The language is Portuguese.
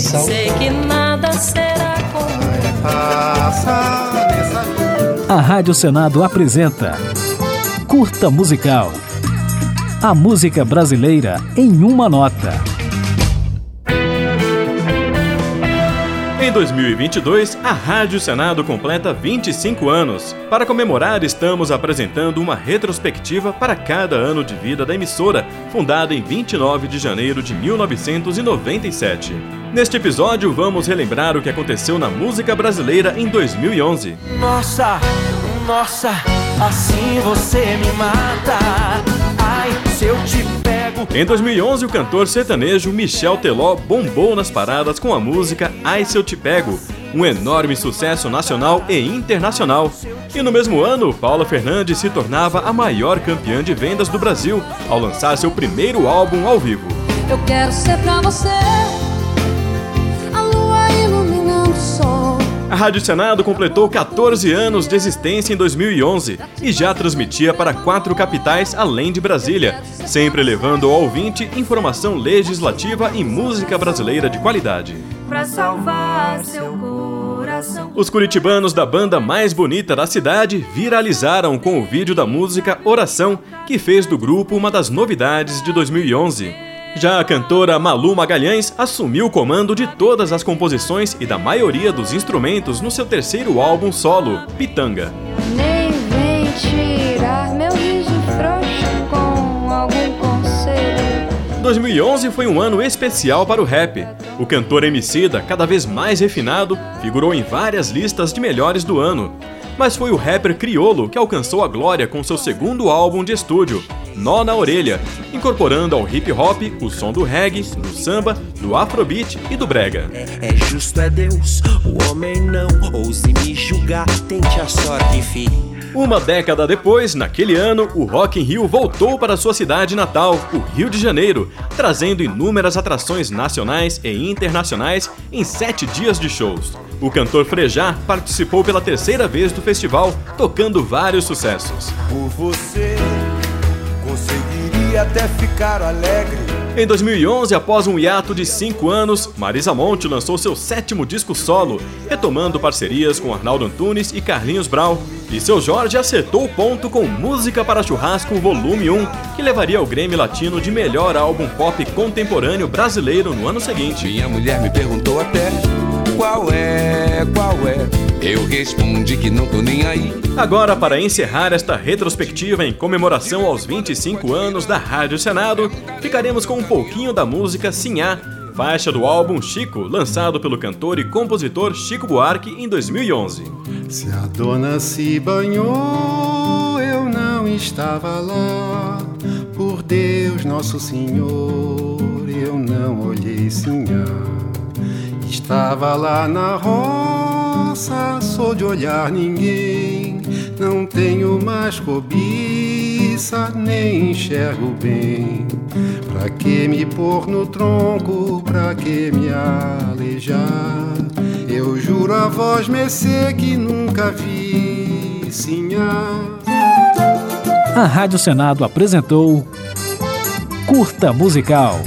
Sei que nada será como A Rádio Senado apresenta Curta Musical. A música brasileira em uma nota. Em 2022, a Rádio Senado completa 25 anos. Para comemorar, estamos apresentando uma retrospectiva para cada ano de vida da emissora, fundada em 29 de janeiro de 1997. Neste episódio, vamos relembrar o que aconteceu na música brasileira em 2011. Nossa, nossa, assim você me mata. Em 2011, o cantor sertanejo Michel Teló bombou nas paradas com a música Ai Se Eu Te Pego, um enorme sucesso nacional e internacional. E no mesmo ano, Paula Fernandes se tornava a maior campeã de vendas do Brasil ao lançar seu primeiro álbum ao vivo. Eu quero ser pra você A Rádio Senado completou 14 anos de existência em 2011 e já transmitia para quatro capitais além de Brasília, sempre levando ao ouvinte informação legislativa e música brasileira de qualidade. pra salvar seu coração. Os curitibanos da banda mais bonita da cidade viralizaram com o vídeo da música Oração, que fez do grupo uma das novidades de 2011. Já a cantora Malu Magalhães assumiu o comando de todas as composições e da maioria dos instrumentos no seu terceiro álbum solo, Pitanga. 2011 foi um ano especial para o rap. O cantor Emicida, cada vez mais refinado, figurou em várias listas de melhores do ano. Mas foi o rapper Criolo que alcançou a glória com seu segundo álbum de estúdio, Nó na Orelha, incorporando ao hip hop o som do reggae, do samba, do afrobeat e do brega. É justo é Deus, o homem não ouse me julgar, tente a sorte, filho. Uma década depois, naquele ano, o Rock in Rio voltou para sua cidade natal, o Rio de Janeiro, trazendo inúmeras atrações nacionais e internacionais em sete dias de shows. O cantor Frejá participou pela terceira vez do festival, tocando vários sucessos. Por você, conseguiria até ficar alegre. Em 2011, após um hiato de cinco anos, Marisa Monte lançou seu sétimo disco solo, retomando parcerias com Arnaldo Antunes e Carlinhos Brau. E seu Jorge acertou o ponto com Música para Churrasco Volume 1, que levaria o Grêmio Latino de melhor álbum pop contemporâneo brasileiro no ano seguinte. Minha mulher me perguntou até qual é, qual é. Eu respondi que não tô nem aí. Agora, para encerrar esta retrospectiva em comemoração aos 25 anos da Rádio Senado, ficaremos com um pouquinho da música Sinhá, faixa do álbum Chico, lançado pelo cantor e compositor Chico Buarque em 2011. Se a dona se banhou, eu não estava lá. Por Deus, Nosso Senhor, eu não olhei sinhá. Estava lá na sou de olhar ninguém. Não tenho mais cobiça, nem enxergo bem. Pra que me pôr no tronco, pra que me aleijar? Eu juro a voz mercê que nunca vi sinhá. A Rádio Senado apresentou Curta Musical.